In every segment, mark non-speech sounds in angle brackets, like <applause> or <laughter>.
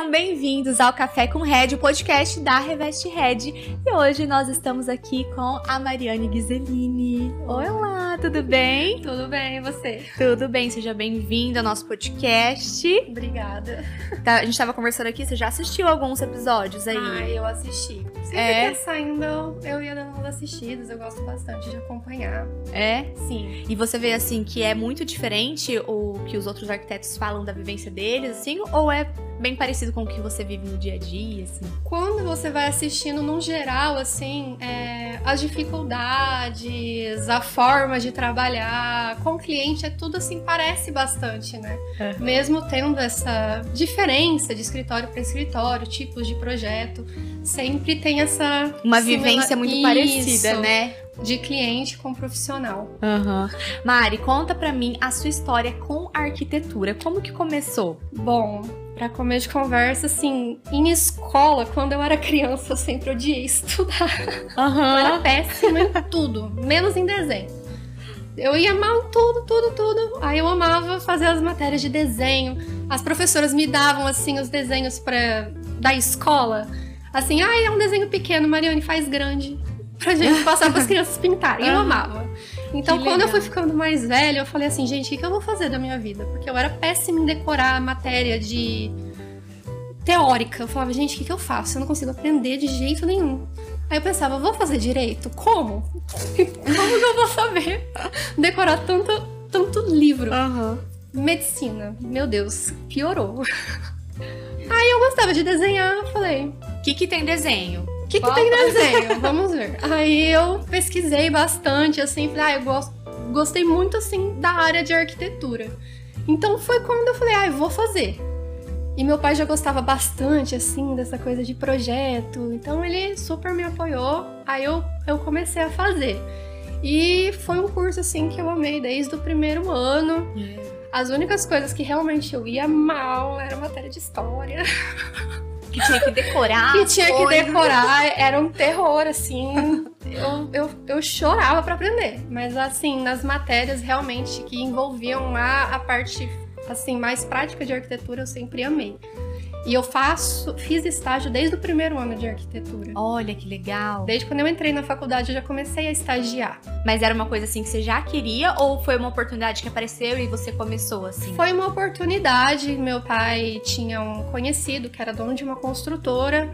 Sejam bem-vindos ao Café com Red, o podcast da Reveste Red. E hoje nós estamos aqui com a Mariane Ghiseline. Olá, tudo bem? Tudo bem, e você? Tudo bem, seja bem-vindo ao nosso podcast. Obrigada. Tá, a gente tava conversando aqui, você já assistiu alguns episódios aí? Ah, eu assisti. Sempre É? que tá saindo, eu ia dando umas assistidas, eu gosto bastante de acompanhar. É? Sim. E você vê assim que é muito diferente o que os outros arquitetos falam da vivência deles, assim, ou é bem parecido com o que você vive no dia a dia, assim? Quando você vai assistindo, num geral, assim, é, as dificuldades, a forma de trabalhar com o cliente, é tudo assim, parece bastante, né? Uhum. Mesmo tendo essa diferença de escritório para escritório, tipos de projeto, sempre tem essa. Uma vivência muito Isso, parecida, né? De cliente com profissional. Aham. Mari, conta pra mim a sua história com a arquitetura. Como que começou? Bom, pra comer de conversa, assim, em escola, quando eu era criança, eu sempre odiei estudar. Eu era péssima em tudo, menos em desenho. Eu ia mal em tudo, tudo, tudo. Aí eu amava fazer as matérias de desenho. As professoras me davam, assim, os desenhos pra, da escola. Assim, ah, é um desenho pequeno, Mariane, faz grande. Pra gente passar pras <laughs> crianças pintarem. Eu amava. Então, Que quando eu legal. fui ficando mais velha, eu falei assim, gente, o que, eu vou fazer da minha vida? Porque eu era péssima em decorar matéria de teórica. Eu falava, gente, o que, que eu faço? Eu não consigo aprender de jeito nenhum. Aí eu pensava, vou fazer direito? Como? <laughs> Como que eu vou saber decorar tanto, tanto livro? Aham. Medicina, meu Deus, piorou. <laughs> Aí eu gostava de desenhar, eu falei, O que que tem desenho? O que, que tem desenho? Vamos ver. Aí eu pesquisei bastante, assim, falei, ah, eu gosto, gostei muito, assim, da área de arquitetura. Então foi quando eu falei, ah, eu vou fazer. E meu pai já gostava bastante, assim, dessa coisa de projeto. Então ele super me apoiou. Aí eu, eu comecei a fazer. E foi um curso, assim, que eu amei desde o primeiro ano. As únicas coisas que realmente eu ia mal era matéria de história. <laughs> Que tinha que decorar. que tinha que coisas. decorar, era um terror, assim. <laughs> Eu, eu, eu chorava pra aprender. Mas, assim, nas matérias realmente que envolviam a, a parte assim mais prática de arquitetura, eu sempre amei. E eu faço, fiz estágio desde o primeiro ano de arquitetura. Olha que legal. Desde quando eu entrei na faculdade, eu já comecei a estagiar. Mas era uma coisa assim que você já queria ou foi uma oportunidade que apareceu e você começou assim? Foi uma oportunidade. Meu pai tinha um conhecido que era dono de uma construtora.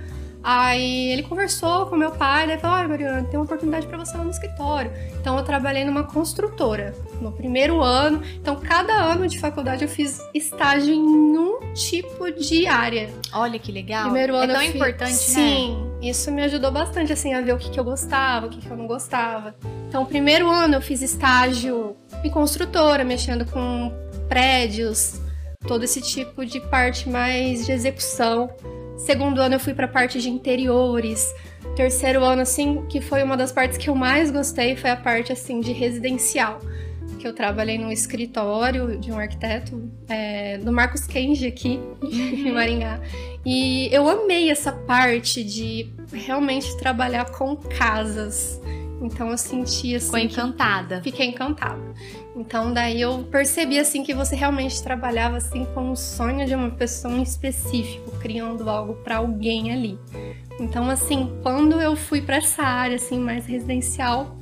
Aí ele conversou com meu pai, né? Falou: Olha, Mariana, tem uma oportunidade para você lá no escritório. Então eu trabalhei numa construtora no primeiro ano. Então, cada ano de faculdade eu fiz estágio em um tipo de área. Olha que legal. Primeiro ano é tão eu fiz- importante, né? Sim, isso me ajudou bastante, assim, a ver o que, que eu gostava, o que, que eu não gostava. Então, o primeiro ano eu fiz estágio em construtora, mexendo com prédios, todo esse tipo de parte mais de execução. Segundo ano eu fui pra parte de interiores. Terceiro ano, assim, que foi uma das partes que eu mais gostei, foi a parte, assim, de residencial. Que eu trabalhei num escritório de um arquiteto, é, do Marcos Kenji aqui, <laughs> em Maringá. E eu amei essa parte de realmente trabalhar com casas. Então eu senti assim. Ficou encantada. Fiquei encantada. Então daí eu percebi assim que você realmente trabalhava assim com o sonho de uma pessoa em específico, criando algo para alguém ali. Então assim, quando eu fui para essa área assim mais residencial,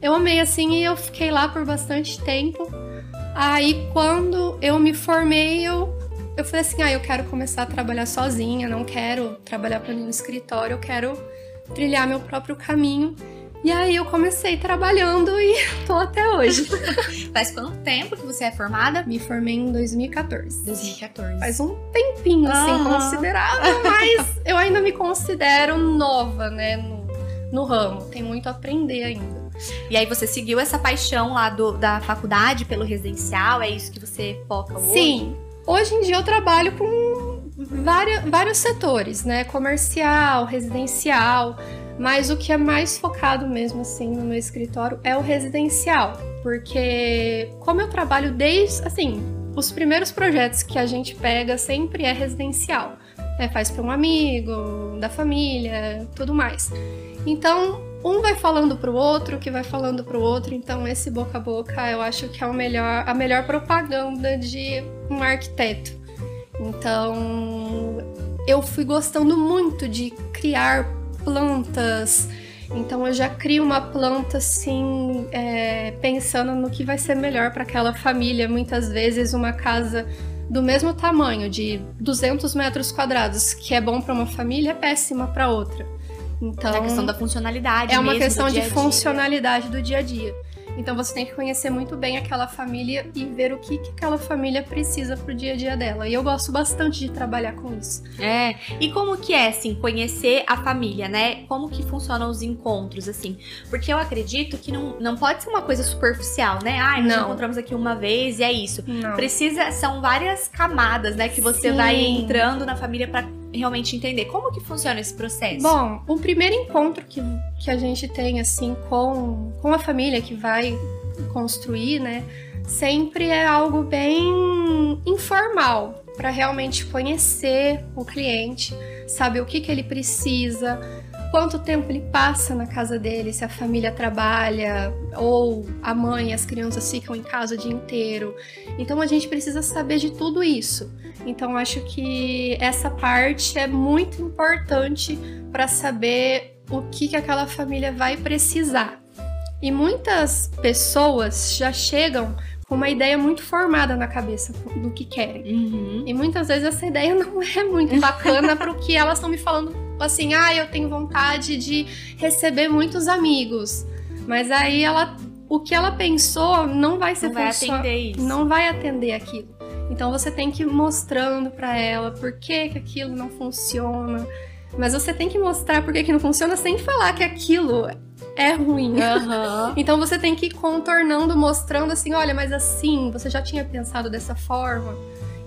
eu amei assim e eu fiquei lá por bastante tempo. Aí quando eu me formei, eu eu falei assim: "Ah, eu quero começar a trabalhar sozinha, não quero trabalhar para no escritório, eu quero trilhar meu próprio caminho". E aí eu comecei trabalhando e <laughs> tô até hoje. <laughs> Faz quanto tempo que você é formada? Me formei em 2014. 2014. Faz um tempinho, assim, considerável, <laughs> mas eu ainda me considero nova, né, no, no ramo. Tem muito a aprender ainda. E aí você seguiu essa paixão lá do- da faculdade pelo residencial? É isso que você foca hoje? Sim, hoje em dia eu trabalho com vários, vários setores, né, comercial, residencial, mas o que é mais focado mesmo, assim, no meu escritório é o residencial. Porque como eu trabalho desde, assim, os primeiros projetos que a gente pega sempre é residencial. né? Faz para um amigo, da família, tudo mais. Então, um vai falando pro outro, que vai falando pro outro. Então, esse boca a boca eu acho que é o melhor, a melhor propaganda de um arquiteto. Então, eu fui gostando muito de criar plantas. Então eu já crio uma planta assim, é, pensando no que vai ser melhor para aquela família. Muitas vezes uma casa do mesmo tamanho, de 200 metros quadrados, que é bom para uma família, é péssima para outra. Então, é a questão da funcionalidade. É uma questão de funcionalidade do dia a dia. Então você tem que conhecer muito bem aquela família e ver o que, que aquela família precisa pro dia a dia dela. E eu gosto bastante de trabalhar com isso. É. E como que é, assim, conhecer a família, né? Como que funcionam os encontros, assim? Porque eu acredito que não, não pode ser uma coisa superficial, né? Ah, nós não. encontramos aqui uma vez e é isso. Não. Precisa, são várias camadas, né? Que você Sim. vai entrando na família para realmente entender como que funciona esse processo. Bom, o primeiro encontro que, que a gente tem assim com, com a família que vai construir, né, sempre é algo bem informal para realmente conhecer o cliente, saber o que, que ele precisa, quanto tempo ele passa na casa dele, se a família trabalha ou a mãe e as crianças ficam em casa o dia inteiro. Então a gente precisa saber de tudo isso. Então acho que essa parte é muito importante para saber o que, que aquela família vai precisar. E muitas pessoas já chegam com uma ideia muito formada na cabeça do que querem. Uhum. E muitas vezes essa ideia <laughs> não é muito bacana para o que elas estão me falando assim, ah, eu tenho vontade de receber muitos amigos. Mas aí ela, o que ela pensou não vai ser não vai atender isso. não vai atender aquilo. Então você tem que ir mostrando para ela por que, que aquilo não funciona. Mas você tem que mostrar por que, que não funciona sem falar que aquilo é ruim. Uhum. <laughs> então você tem que ir contornando, mostrando assim, olha, mas assim, você já tinha pensado dessa forma.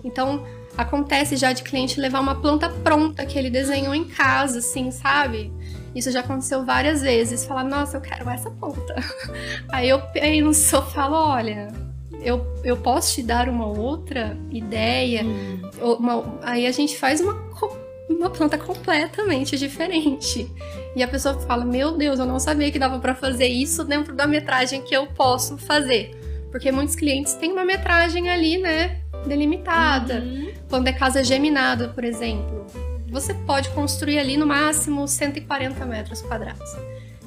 Então Acontece já de cliente levar uma planta pronta que ele desenhou em casa, assim, sabe? Isso já aconteceu várias vezes. Falar, nossa, eu quero essa planta. <laughs> Aí eu penso, eu falo, olha, eu, eu posso te dar uma outra ideia? Hum. Uma, aí a gente faz uma, uma planta completamente diferente. E a pessoa fala, meu Deus, eu não sabia que dava para fazer isso dentro da metragem que eu posso fazer. Porque muitos clientes têm uma metragem ali, né? Delimitada. Uhum. Quando é casa geminada, por exemplo, você pode construir ali no máximo 140 metros quadrados.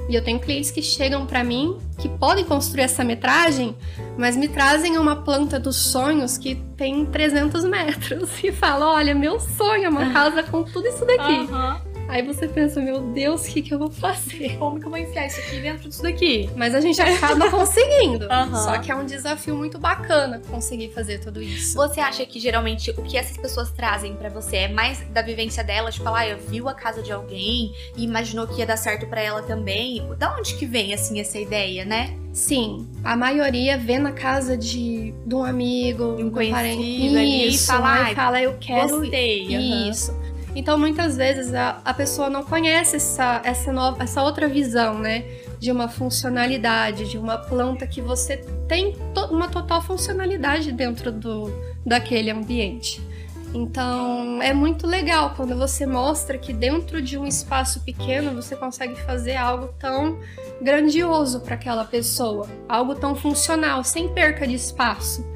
E eu tenho clientes que chegam para mim que podem construir essa metragem, mas me trazem uma planta dos sonhos que tem 300 metros <laughs> e falam: Olha, meu sonho é uma <laughs> casa com tudo isso daqui. Uhum. Aí você pensa, meu Deus, o que, que eu vou fazer? Como que eu vou enfiar isso aqui dentro disso daqui? Mas a gente acaba <laughs> conseguindo. Uhum. Só que é um desafio muito bacana conseguir fazer tudo isso. Você acha que geralmente o que essas pessoas trazem para você é mais da vivência delas? Tipo, ah, eu viu a casa de alguém e imaginou que ia dar certo para ela também. Da onde que vem, assim, essa ideia, né? Sim, a maioria vê na casa de, de um amigo, de um conhecido parente, ali, e fala, fala, eu quero gostei, isso. Uhum. Então, muitas vezes, a, a pessoa não conhece essa, essa, nova, essa outra visão, né? De uma funcionalidade, de uma planta que você tem to uma total funcionalidade dentro do, daquele ambiente. Então, é muito legal quando você mostra que dentro de um espaço pequeno você consegue fazer algo tão grandioso para aquela pessoa, algo tão funcional, sem perca de espaço.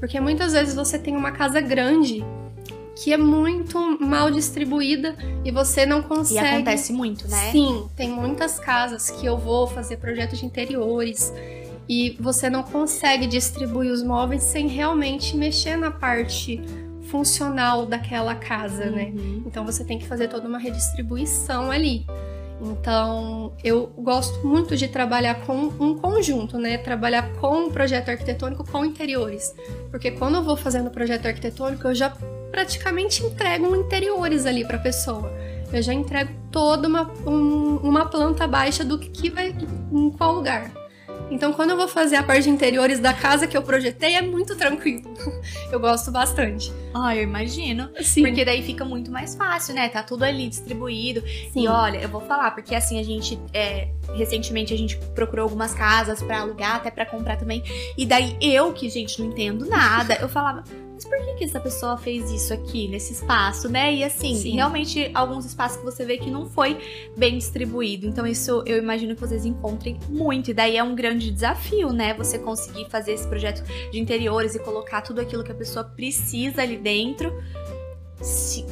Porque muitas vezes você tem uma casa grande que é muito mal distribuída e você não consegue. E acontece muito, né? Sim, tem muitas casas que eu vou fazer projetos de interiores e você não consegue distribuir os móveis sem realmente mexer na parte funcional daquela casa, né? uhum. né? Então você tem que fazer toda uma redistribuição ali. Então, eu gosto muito de trabalhar com um conjunto, né? Trabalhar com um projeto arquitetônico com interiores. Porque quando eu vou fazendo projeto arquitetônico, eu já praticamente entregam interiores ali para a pessoa. Eu já entrego toda uma, um, uma planta baixa do que vai em qual lugar. Então, quando eu vou fazer a parte de interiores da casa que eu projetei, é muito tranquilo. <laughs> Eu gosto bastante. Ah, eu imagino. Sim. Porque daí fica muito mais fácil, né? Tá tudo ali distribuído. Sim. E olha, eu vou falar, porque assim, a gente. É, recentemente a gente procurou algumas casas para alugar, até para comprar também. E daí eu, que, gente, não entendo nada, eu falava mas por que, que essa pessoa fez isso aqui, nesse espaço, né? E assim, Sim. realmente alguns espaços que você vê que não foi bem distribuído. Então, isso eu imagino que vocês encontrem muito. E daí é um grande desafio, né? Você conseguir fazer esse projeto de interiores e colocar tudo aquilo que a pessoa precisa ali dentro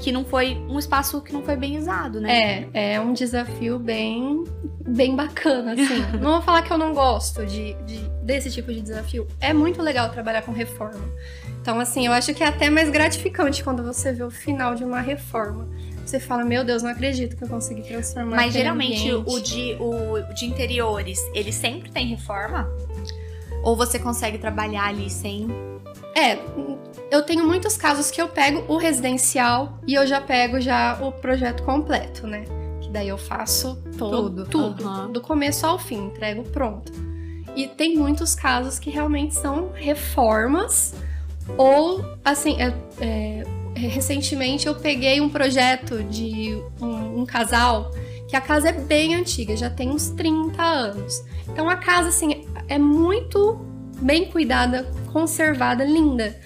que não foi um espaço que não foi bem usado, né? É, é um desafio bem, bem bacana, assim. <laughs> não vou falar que eu não gosto de, de, desse tipo de desafio. É muito legal trabalhar com reforma. Então, assim, eu acho que é até mais gratificante quando você vê o final de uma reforma. Você fala, meu Deus, não acredito que eu consegui transformar. Mas geralmente o de, o de interiores, ele sempre tem reforma? Ou você consegue trabalhar ali sem é, eu tenho muitos casos que eu pego o residencial e eu já pego já o projeto completo, né? Que daí eu faço todo, tudo, tudo uhum. do começo ao fim, entrego pronto. E tem muitos casos que realmente são reformas ou, assim, é, é, recentemente eu peguei um projeto de um, um casal que a casa é bem antiga, já tem uns 30 anos. Então a casa, assim, é muito bem cuidada, conservada, linda.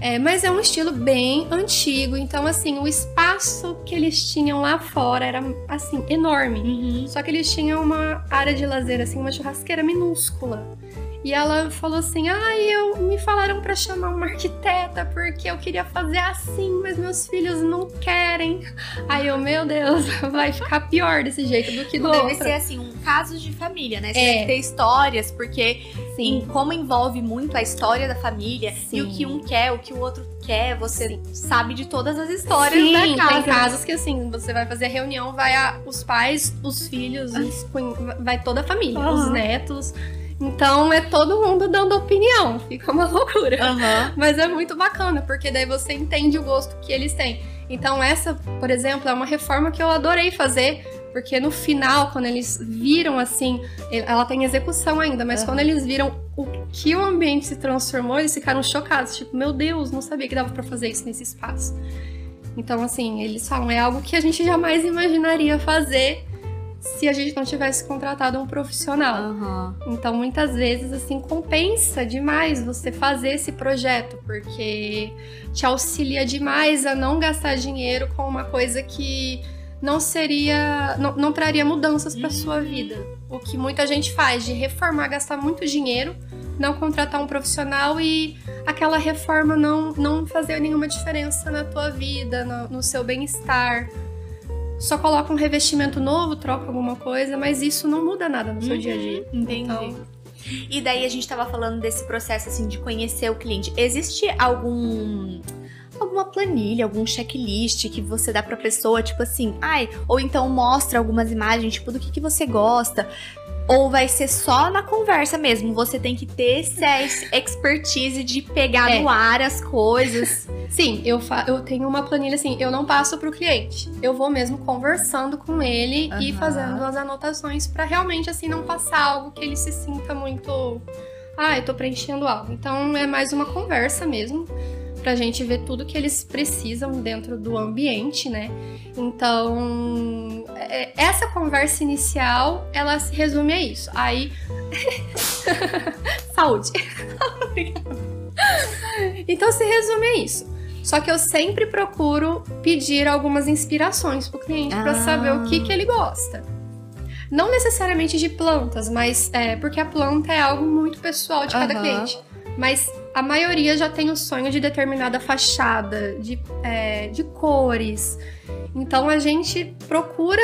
É, mas é um estilo bem antigo, então assim, o espaço que eles tinham lá fora era assim, enorme. Uhum. Só que eles tinham uma área de lazer, assim, uma churrasqueira minúscula. E ela falou assim: "Ai, ah, eu me falaram para chamar uma arquiteta porque eu queria fazer assim, mas meus filhos não querem". Aí eu, meu Deus, <laughs> vai ficar pior desse jeito do que do Deve ser assim um caso de família, né? Você é. tem que ter histórias, porque Sim. como envolve muito a história da família Sim. e o que um quer, o que o outro quer, você Sim. sabe de todas as histórias Sim, da casa. Tem casos que assim, você vai fazer reunião, vai a, os pais, os filhos, os, vai toda a família, uhum. os netos. Então é todo mundo dando opinião, fica uma <laughs> loucura. Uhum. Mas é muito bacana, porque daí você entende o gosto que eles têm. Então, essa, por exemplo, é uma reforma que eu adorei fazer, porque no final, quando eles viram assim, ela tem execução ainda, mas uhum. quando eles viram o que o ambiente se transformou, eles ficaram chocados. Tipo, meu Deus, não sabia que dava para fazer isso nesse espaço. Então, assim, eles falam, é algo que a gente jamais imaginaria fazer se a gente não tivesse contratado um profissional. Uhum. Então, muitas vezes, assim, compensa demais você fazer esse projeto, porque te auxilia demais a não gastar dinheiro com uma coisa que não seria. não, não traria mudanças para sua vida. O que muita gente faz de reformar, gastar muito dinheiro, não contratar um profissional e aquela reforma não, não fazer nenhuma diferença na tua vida, no, no seu bem-estar só coloca um revestimento novo, troca alguma coisa, mas isso não muda nada no seu uhum, dia a dia. Entendi. Então... E daí a gente tava falando desse processo assim de conhecer o cliente. Existe algum alguma planilha, algum checklist que você dá pra pessoa, tipo assim, ai, ou então mostra algumas imagens, tipo, do que, que você gosta. Ou vai ser só na conversa mesmo? Você tem que ter essa expertise de pegar é. no ar as coisas. Sim, eu, eu tenho uma planilha assim, eu não passo pro cliente. Eu vou mesmo conversando com ele uhum. e fazendo as anotações para realmente assim não passar algo que ele se sinta muito. Ah, eu tô preenchendo algo. Então é mais uma conversa mesmo pra gente ver tudo que eles precisam dentro do ambiente, né? Então, é, essa conversa inicial, ela se resume a isso. Aí. <laughs> Saúde! <laughs> então se resume a isso. Só que eu sempre procuro pedir algumas inspirações pro cliente ah. para saber o que, que ele gosta. Não necessariamente de plantas, mas é porque a planta é algo muito pessoal de cada uhum. cliente. Mas a maioria já tem o sonho de determinada fachada, de, é, de cores. Então a gente procura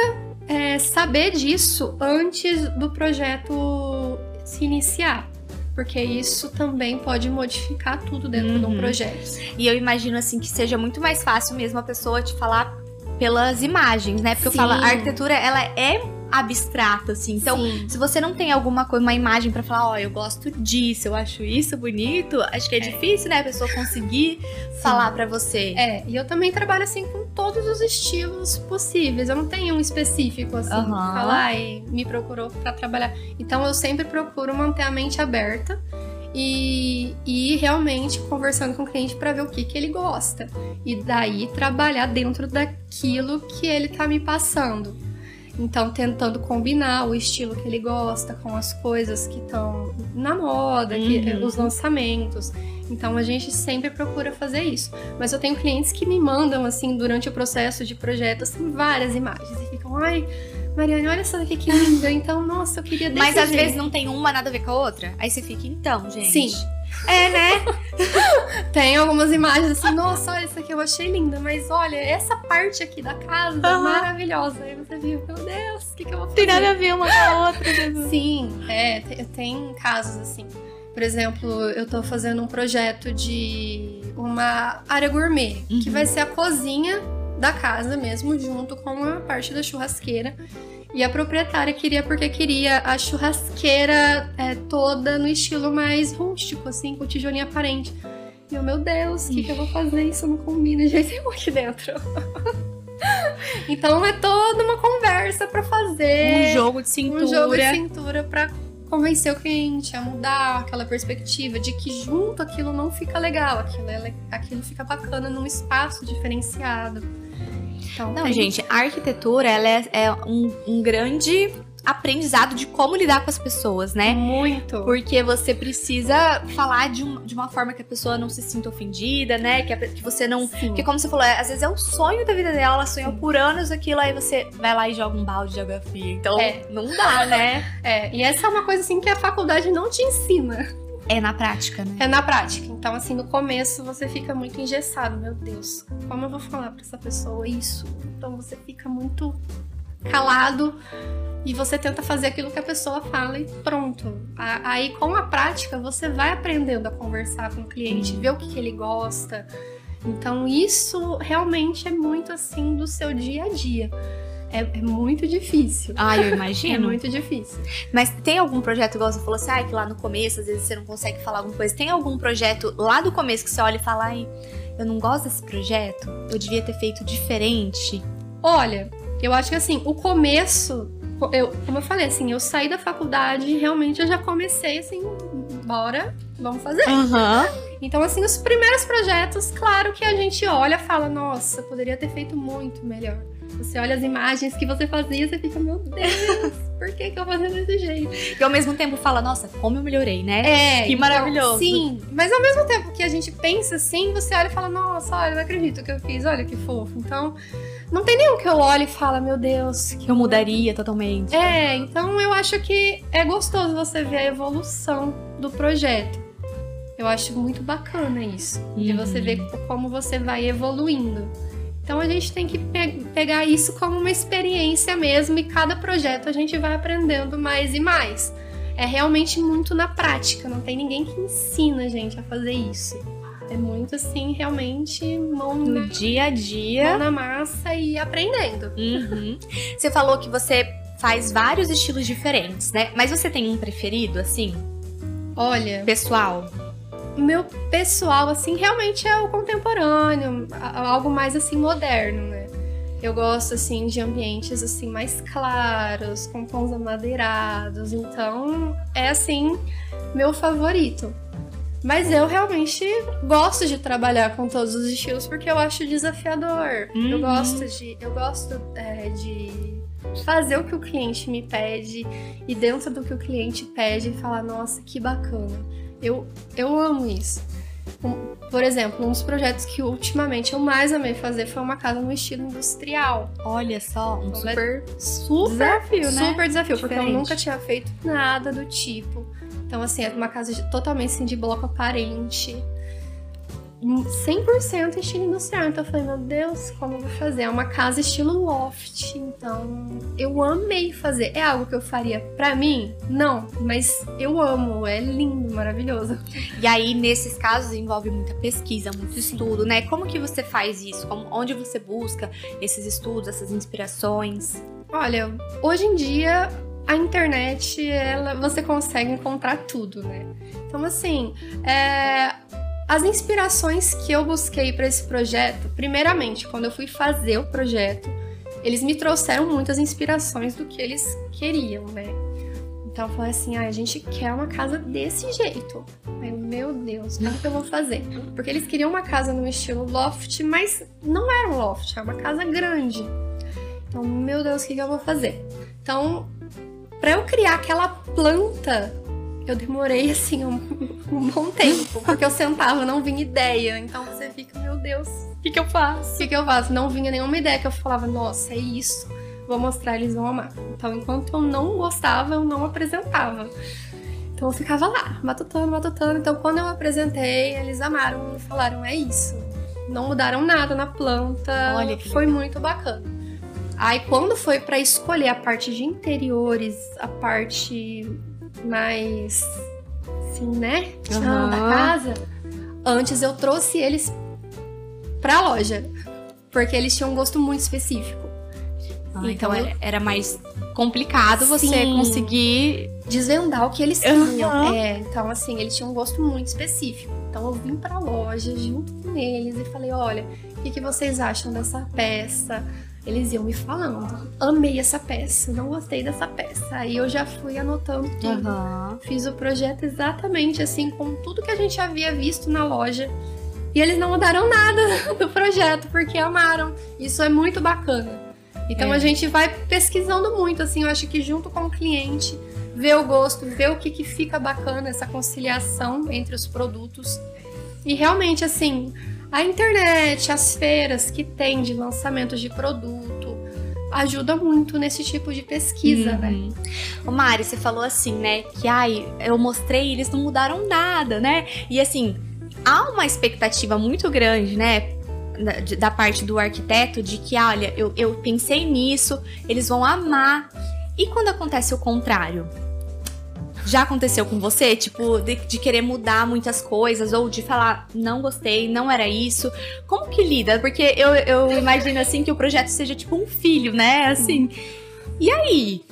é, saber disso antes do projeto se iniciar. Porque isso também pode modificar tudo dentro uhum. de um uhum. projeto. E eu imagino assim que seja muito mais fácil mesmo a pessoa te falar pelas imagens, né? Porque Sim. eu falo, a arquitetura ela é abstrato, assim. Então, Sim. se você não tem alguma coisa, uma imagem para falar, ó, oh, eu gosto disso, eu acho isso bonito, acho que é, é. difícil, né, a pessoa conseguir Sim. falar para você. É, e eu também trabalho assim com todos os estilos possíveis. Eu não tenho um específico assim, uhum. falar e me procurou para trabalhar. Então, eu sempre procuro manter a mente aberta e, e realmente conversando com o cliente para ver o que, que ele gosta. E daí trabalhar dentro daquilo que ele tá me passando. Então, tentando combinar o estilo que ele gosta com as coisas que estão na moda, uhum. que, os lançamentos. Então, a gente sempre procura fazer isso. Mas eu tenho clientes que me mandam, assim, durante o processo de projeto, assim, várias imagens e ficam, ai. Mariane, olha só que linda. Então, nossa, eu queria desse Mas às jeito. vezes não tem uma nada a ver com a outra. Aí você fica, então, gente. Sim. É, né? <laughs> Tem algumas imagens assim, nossa, olha, isso aqui eu achei linda, mas olha, essa parte aqui da casa é maravilhosa. Aí você viu, meu Deus, o que, que eu vou fazer? Tem nada a ver uma com a outra. Sim, é, tem, tem casos assim. Por exemplo, eu tô fazendo um projeto de uma área gourmet, uhum. que vai ser a cozinha da casa mesmo, junto com a parte da churrasqueira. E a proprietária queria porque queria a churrasqueira é, toda no estilo mais rústico, assim, com tijolinho aparente. E eu, meu Deus, o que, que eu vou fazer? Isso não combina de jeito nenhum aqui dentro. <laughs> então é toda uma conversa para fazer. Um jogo de cintura. Um jogo de cintura pra convencer o cliente a mudar aquela perspectiva de que junto aquilo não fica legal, aquilo, é, aquilo fica bacana num espaço diferenciado. Então, não, tem... gente, a arquitetura ela é, é um, um grande aprendizado de como lidar com as pessoas, né? Muito. Porque você precisa falar de, um, de uma forma que a pessoa não se sinta ofendida, né? Que, a, que você não. Sim. Que, como você falou, é, às vezes é o sonho da vida dela, ela sonhou por anos aquilo, aí você vai lá e joga um balde de água fria. Então, é. não dá, né? <laughs> É, e essa é uma coisa assim que a faculdade não te ensina. É na prática, né? É na prática. Então, assim, no começo você fica muito engessado. Meu Deus, como eu vou falar para essa pessoa isso? Então você fica muito calado e você tenta fazer aquilo que a pessoa fala e pronto. Aí com a prática você vai aprendendo a conversar com o cliente, ver o que, que ele gosta. Então isso realmente é muito assim do seu dia a dia. É, é, muito difícil. Ah, eu <laughs> imagino. é muito difícil. Mas tem algum projeto, igual você falou assim, ah, que lá no começo, às vezes você não consegue falar alguma coisa. Tem algum projeto lá do começo que você olha e fala, ai, eu não gosto desse projeto, eu devia ter feito diferente? Olha, eu acho que assim, o começo, eu, como eu falei, assim, eu saí da faculdade e realmente eu já comecei assim, bora, vamos fazer. Uhum. <laughs> Então, assim, os primeiros projetos, claro que a gente olha e fala, nossa, poderia ter feito muito melhor. Você olha as imagens que você fazia, você fica, meu Deus, por que, que eu fazendo desse jeito? E ao mesmo tempo fala, nossa, como eu melhorei, né? É. Que então, maravilhoso. Sim, mas ao mesmo tempo que a gente pensa assim, você olha e fala, nossa, olha, não acredito que eu fiz, olha que fofo. Então, não tem nenhum que eu olhe e fala, meu Deus. Que eu mudaria totalmente. É, então eu acho que é gostoso você ver a evolução do projeto. Eu acho muito bacana isso. Uhum. De você ver como você vai evoluindo. Então a gente tem que pe pegar isso como uma experiência mesmo e cada projeto a gente vai aprendendo mais e mais. É realmente muito na prática, não tem ninguém que ensina a gente a fazer isso. É muito assim, realmente, mão no na, dia a dia. Mão na massa e aprendendo. Uhum. <laughs> Você falou que você faz vários estilos diferentes, né? Mas você tem um preferido, assim? Olha. Pessoal? Meu pessoal, assim, realmente é o contemporâneo, algo mais assim moderno, né? Eu gosto assim de ambientes assim mais claros, com tons amadeirados, então é assim meu favorito. Mas eu realmente gosto de trabalhar com todos os estilos porque eu acho desafiador. Uhum. Eu gosto de, eu gosto é, de fazer o que o cliente me pede e dentro do que o cliente pede falar nossa que bacana. Eu eu amo isso. Um, por exemplo, um dos projetos que ultimamente eu mais amei fazer foi uma casa no estilo industrial. Olha só, um super, super desafio, né? Super desafio, Diferente. porque eu nunca tinha feito nada do tipo. Então, assim, era uma casa totalmente assim, de bloco aparente. 100% estilo industrial. Então eu falei, meu Deus, como eu vou fazer? É uma casa estilo loft. Então eu amei fazer. É algo que eu faria para mim? Não, mas eu amo. É lindo, maravilhoso. E aí, nesses casos, envolve muita pesquisa, muito estudo, né? Como que você faz isso? Como, onde você busca esses estudos, essas inspirações? Olha, hoje em dia a internet, ela, você consegue encontrar tudo, né? Então, assim, é, as inspirações que eu busquei para esse projeto, primeiramente, quando eu fui fazer o projeto, eles me trouxeram muitas inspirações do que eles queriam, né? Então eu falei assim, ah, a gente quer uma casa desse jeito. Aí, meu Deus, como que eu vou fazer? Porque eles queriam uma casa no estilo loft, mas não era um loft, era uma casa grande. Então, meu Deus, o que, que eu vou fazer? Então, para eu criar aquela planta, eu demorei assim um, um bom tempo, porque eu sentava, não vinha ideia. Então você fica, meu Deus, o que, que eu faço? O que, que eu faço? Não vinha nenhuma ideia que eu falava, nossa, é isso. Vou mostrar, eles vão amar. Então, enquanto eu não gostava, eu não apresentava. Então eu ficava lá, matutando, matutando. Então quando eu apresentei, eles amaram e falaram: é isso. Não mudaram nada na planta. Olha que foi legal. muito bacana. Aí quando foi pra escolher a parte de interiores, a parte mais assim, né? Aham. da casa, antes eu trouxe eles pra loja. Porque eles tinham um gosto muito específico. Ah, então Então eu- era, era mais complicado você Sim. conseguir. desvendar o que eles tinham. É, então assim, eles tinham um gosto muito específico. Então eu vim pra loja junto com eles e falei, olha, o que, que vocês acham dessa peça? Eles iam me falando, amei essa peça, não gostei dessa peça. Aí eu já fui anotando tudo. Aham. Fiz o projeto exatamente assim, com tudo que a gente havia visto na loja. E eles não mudaram nada <laughs> do projeto, porque amaram. Isso é muito bacana. Então É. a gente vai pesquisando muito, assim, eu acho que junto com o cliente, ver o gosto, ver o que, que fica bacana, essa conciliação entre os produtos. E realmente, assim, a internet, as feiras que tem de lançamentos de produto, ajuda muito nesse tipo de pesquisa, né? Uhum. Ô Mari, você falou assim, né? Que ai, eu mostrei eles não mudaram nada, né? E assim, há uma expectativa muito grande, né? Da, da parte do arquiteto de que, olha, eu, eu pensei nisso, eles vão amar. E quando acontece o contrário? Já aconteceu com você? Tipo, de, de querer mudar muitas coisas, ou de falar, não gostei, não era isso. Como que lida? Porque eu, eu imagino assim que o projeto seja tipo um filho, né? Assim. E aí?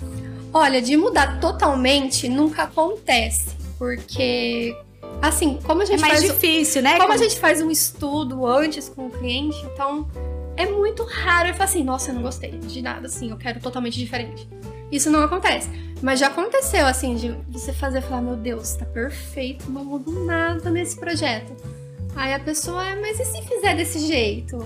Olha, de mudar totalmente nunca acontece, porque assim, como a É gente mais faz, difícil, né? como a gente faz um estudo antes com o cliente, então é muito raro eu falar assim, nossa, eu não gostei de nada, assim, eu quero totalmente diferente. Isso não acontece. Mas já aconteceu, assim, de você fazer falar, meu Deus, tá perfeito, não mudo nada nesse projeto. Aí a pessoa, "Ah, mas e se fizer desse jeito?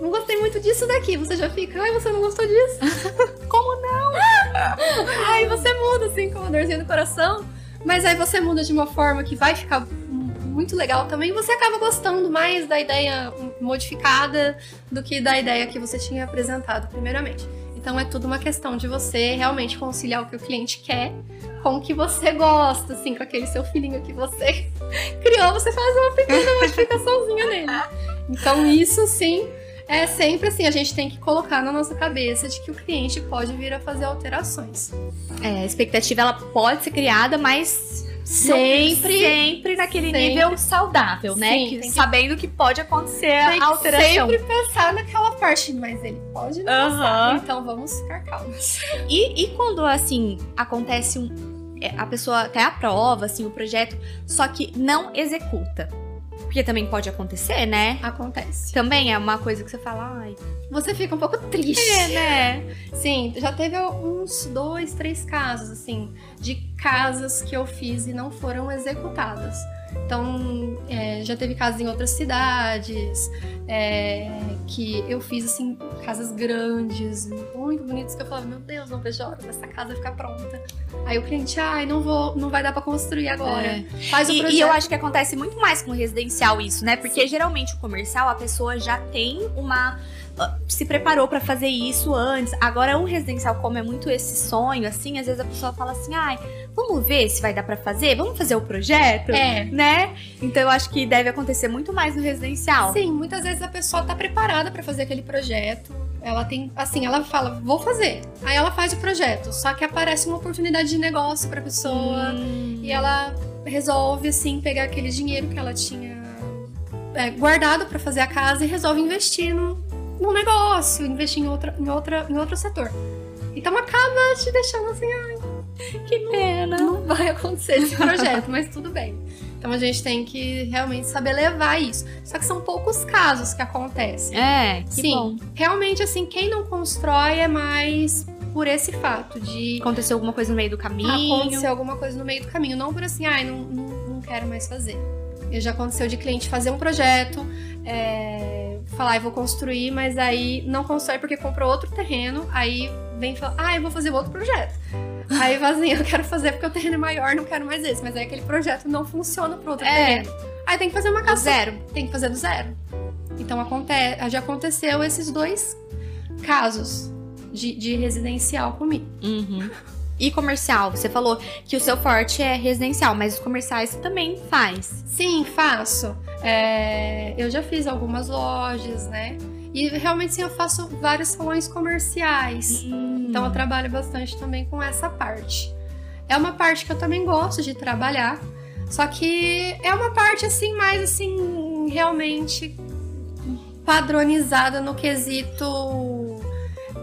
Não gostei muito disso daqui. Você já fica, ai, você não gostou disso? <laughs> Como não? <laughs> aí você muda, assim, com uma dorzinha no coração. Mas aí você muda de uma forma que vai ficar mu- muito legal também. Você acaba gostando mais da ideia modificada do que da ideia que você tinha apresentado primeiramente. Então é tudo uma questão de você realmente conciliar o que o cliente quer com o que você gosta, assim, com aquele seu filhinho que você <laughs> criou, você faz uma pequena modificaçãozinha nele. Então isso sim é sempre assim, a gente tem que colocar na nossa cabeça de que o cliente pode vir a fazer alterações. É, a expectativa ela pode ser criada, mas Sempre- sempre naquele sempre. nível saudável, né? Sim, Que- que- sabendo que pode acontecer Tem a alteração. sempre pensar naquela parte, mas ele pode não Aham. gostar, então vamos ficar calmos. E, e quando, assim, acontece um. é, A pessoa até aprova, assim, o projeto, só que não executa. Porque também pode acontecer, né? Acontece. Também é uma coisa que você fala, ai. Você fica um pouco triste. É, né? Sim, já teve uns dois, três casos, assim, de casas que eu fiz e não foram executadas. Então, é, já teve casas em outras cidades, é, que eu fiz, assim, casas grandes, muito bonitas, que eu falava, meu Deus, não vejo a hora dessa casa ficar pronta. Aí o cliente, ai, não vou, não vai dar pra construir agora. É. Faz o E, projeto. e eu acho que acontece muito mais com o residencial isso, né? Porque geralmente o comercial, a pessoa já tem uma. ah, Se preparou pra fazer isso antes. Agora, o residencial, como é muito esse sonho, assim, às vezes a pessoa fala assim: ai, vamos ver se vai dar pra fazer? Vamos fazer o projeto? É, Né? Então eu acho que deve acontecer muito mais no residencial. Sim, muitas vezes a pessoa tá preparada pra fazer aquele projeto. Ela tem, assim, ela fala, vou fazer. Aí ela faz o projeto, só que aparece uma oportunidade de negócio pra pessoa Hum. e ela resolve assim pegar aquele dinheiro que ela tinha é, guardado pra fazer a casa e resolve investir no, no negócio, investir em outra, em outra, em outro setor. Então acaba te deixando assim, ai, Que pena. não vai acontecer esse projeto, mas tudo bem. Então a gente tem que realmente saber levar isso. Só que são poucos casos que acontecem. É, que Sim, bom. realmente assim, quem não constrói é mais por esse fato de Aconteceu alguma coisa no meio do caminho. acontecer alguma coisa no meio do caminho, não por assim, ai, não, não, não quero mais fazer. Eu já aconteceu de cliente fazer um projeto, é, falar, eu vou construir, mas aí não constrói porque comprou outro terreno, aí vem e fala, ah, eu vou fazer outro projeto. Aí fala assim, eu quero fazer porque o terreno é maior, não quero mais esse, mas aí aquele projeto não funciona pro outro É. terreno. Aí tem que fazer uma casa zero. tem que fazer do zero. Então acontece, já aconteceu esses dois casos de, de residencial comigo. Uhum. E comercial? Você falou que o seu forte é residencial, mas os comerciais você também faz. Sim, faço. É, eu já fiz algumas lojas, né? E realmente sim, eu faço vários salões comerciais. Hum. Então eu trabalho bastante também com essa parte. É uma parte que eu também gosto de trabalhar. Só que é uma parte assim, mais assim, realmente padronizada no quesito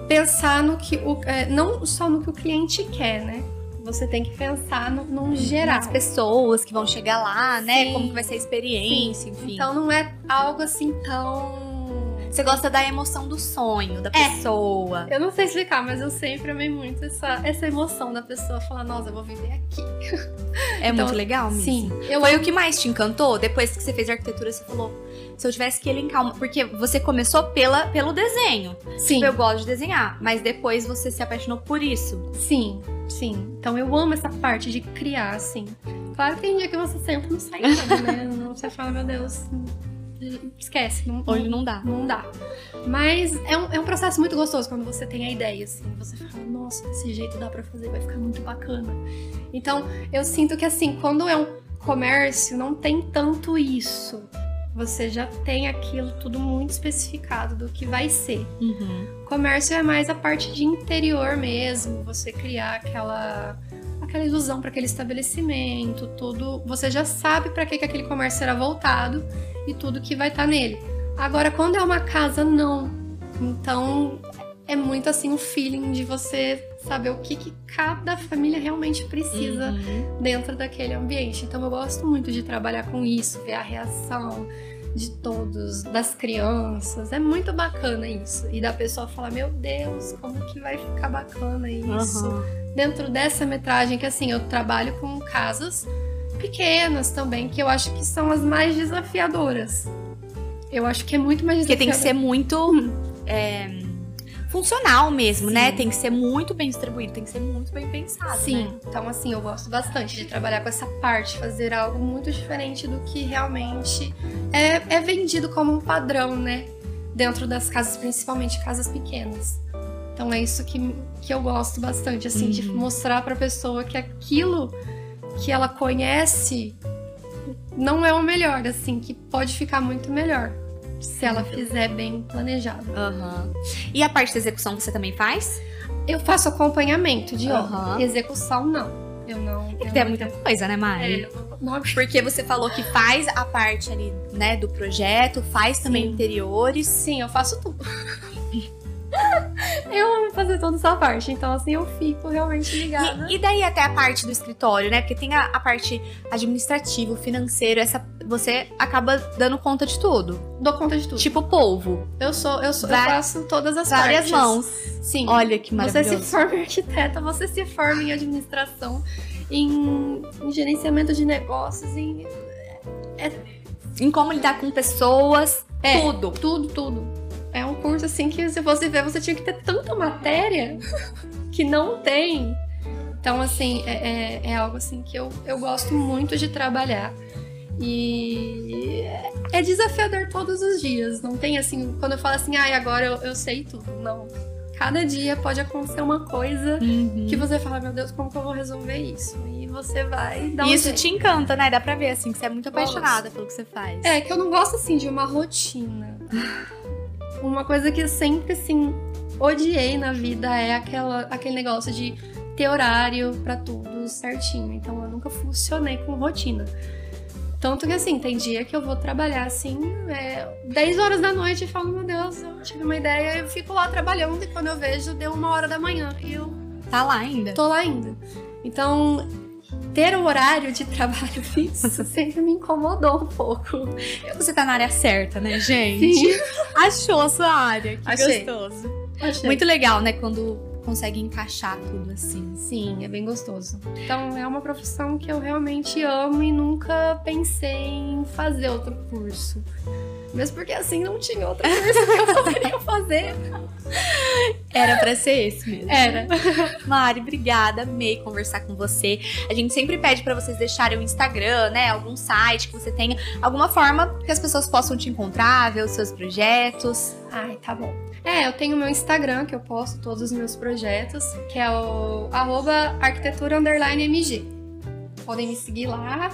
pensar no que o, é, não só no que o cliente quer, né? Você tem que pensar no, num geral. As pessoas que vão chegar lá, né? Sim. Como que vai ser a experiência, Sim. enfim. Então não é algo assim tão você gosta da emoção do sonho, da é. pessoa. Eu não sei explicar, mas eu sempre amei muito essa, essa emoção da pessoa falar, nossa, eu vou viver aqui. <laughs> É então, muito legal mesmo. Sim. Eu Foi o que mais te encantou? Depois que você fez arquitetura, você falou, se eu tivesse que elencar uma. Porque você começou pela, pelo desenho. Sim. Tipo, eu gosto de desenhar, mas depois você se apaixonou por isso. Sim, sim. Então eu amo essa parte de criar, assim. Claro que tem dia que você sempre não sai nada, né? <laughs> Você fala, meu Deus, esquece. Não, Hoje não dá. Não dá. Mas é um, é um processo muito gostoso quando você tem a ideia, assim. Você fala, nossa, desse jeito dá pra fazer, vai ficar muito bacana. Então, eu sinto que, assim, quando é um comércio, não tem tanto isso. Você já tem aquilo tudo muito especificado do que vai ser. Uhum. Comércio é mais a parte de interior mesmo, você criar aquela aquela ilusão para aquele estabelecimento, tudo. Você já sabe para que, que aquele comércio será voltado e tudo que vai estar tá nele. Agora, quando é uma casa, não. Então, é muito assim o feeling de você saber o que, que cada família realmente precisa uhum. dentro daquele ambiente. Então, eu gosto muito de trabalhar com isso, ver a reação de todos, das crianças. É muito bacana isso. E da pessoa falar: Meu Deus, como que vai ficar bacana isso? Uhum. Dentro dessa metragem, que assim, eu trabalho com casas pequenas também, que eu acho que são as mais desafiadoras. Eu acho que é muito mais desafiador. Porque tem que ser muito é, funcional mesmo, né? Sim. né? Tem que ser muito bem distribuído, tem que ser muito bem pensado. Sim, né? então assim, eu gosto bastante de trabalhar com essa parte, fazer algo muito diferente do que realmente é, é vendido como um padrão, né? Dentro das casas, principalmente casas pequenas. Então é isso que, que eu gosto bastante, assim, uhum. de mostrar pra pessoa que aquilo que ela conhece não é o melhor, assim, que pode ficar muito melhor se ela fizer bem planejado. Uhum. E a parte da execução você também faz? Eu faço acompanhamento de obra. Execução, não. Eu não. Eu tem muita coisa, né, Mari? É, não... Porque você falou que faz a parte ali, né, do projeto, faz também Sim. interiores. Sim, eu faço tudo. <laughs> eu fazer toda essa parte, então assim eu fico realmente ligada. E, e daí até a parte do escritório, né? Porque tem a, a parte administrativa, financeiro, essa você acaba dando conta de tudo. Dou conta de tudo. Tipo polvo. Eu sou, eu sou, eu faço todas as várias partes. mãos. Sim. Olha que maravilhoso. Você se forma em arquiteta, você se forma em administração, em, em gerenciamento de negócios, em é, em como lidar com pessoas, é, tudo. Tudo, tudo. É um curso assim que se fosse ver, você tinha que ter tanta matéria que não tem. Então, assim, é, é, é algo assim que eu, eu gosto muito de trabalhar. E é desafiador todos os dias. Não tem assim, quando eu falo assim, ai, ah, agora eu, eu sei tudo. Não. Cada dia pode acontecer uma coisa uhum. que você fala, meu Deus, como que eu vou resolver isso? E você vai dar um Isso jeito. te encanta, né? Dá pra ver, assim, que você é muito apaixonada pelo que você faz. É, que eu não gosto, assim, de uma rotina. Uma coisa que eu sempre, assim, odiei na vida é aquela, aquele negócio de ter horário para tudo certinho. Então eu nunca funcionei com rotina. Tanto que assim, tem dia que eu vou trabalhar assim, é, 10 horas da noite e falo, meu Deus, eu tive uma ideia, eu fico lá trabalhando e quando eu vejo, deu uma hora da manhã e eu. Tá lá ainda? Tô lá ainda. Então, ter um horário de trabalho <laughs> fixo sempre me incomodou um pouco. Você tá na área certa, né, gente? Sim. Achou a sua área, que Achei. gostoso. Achei. Muito legal, né, quando consegue encaixar tudo assim. Sim, é bem gostoso. Então é uma profissão que eu realmente amo e nunca pensei em fazer outro curso. Mesmo porque assim não tinha outra coisa que eu poderia fazer. Era pra ser esse mesmo. Era. Mari, obrigada. Amei conversar com você. A gente sempre pede pra vocês deixarem o Instagram, né? Algum site que você tenha, alguma forma que as pessoas possam te encontrar, ver os seus projetos. Ai, tá bom. É, eu tenho meu Instagram, que eu posto todos os meus projetos, que é o arroba arquitetura MG. Podem me seguir lá.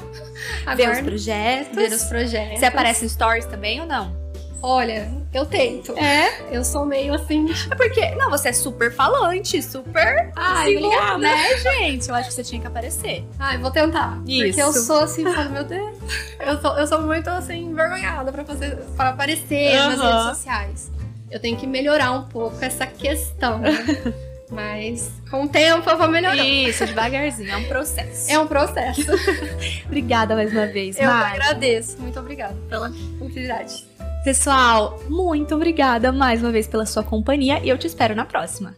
Ver os projetos. Ver os projetos. Você aparece em stories também ou não? Olha, eu tento. É? Eu sou meio assim. É porque. Não, você é super falante, super. Ai, obrigada. né, gente? Eu acho que você tinha que aparecer. Ai, vou tentar. Isso. Porque eu sou assim, falo, meu Deus. Eu sou, eu sou muito assim, envergonhada pra, fazer, pra aparecer nas Aham. redes sociais. Eu tenho que melhorar um pouco essa questão. né? <laughs> Mas com o tempo eu vou melhorar. Isso, devagarzinho. É um processo. É um processo. <laughs> Obrigada mais uma vez, Eu Mari. agradeço. Muito obrigada pela oportunidade. Pessoal, muito obrigada mais uma vez pela sua companhia e eu te espero na próxima.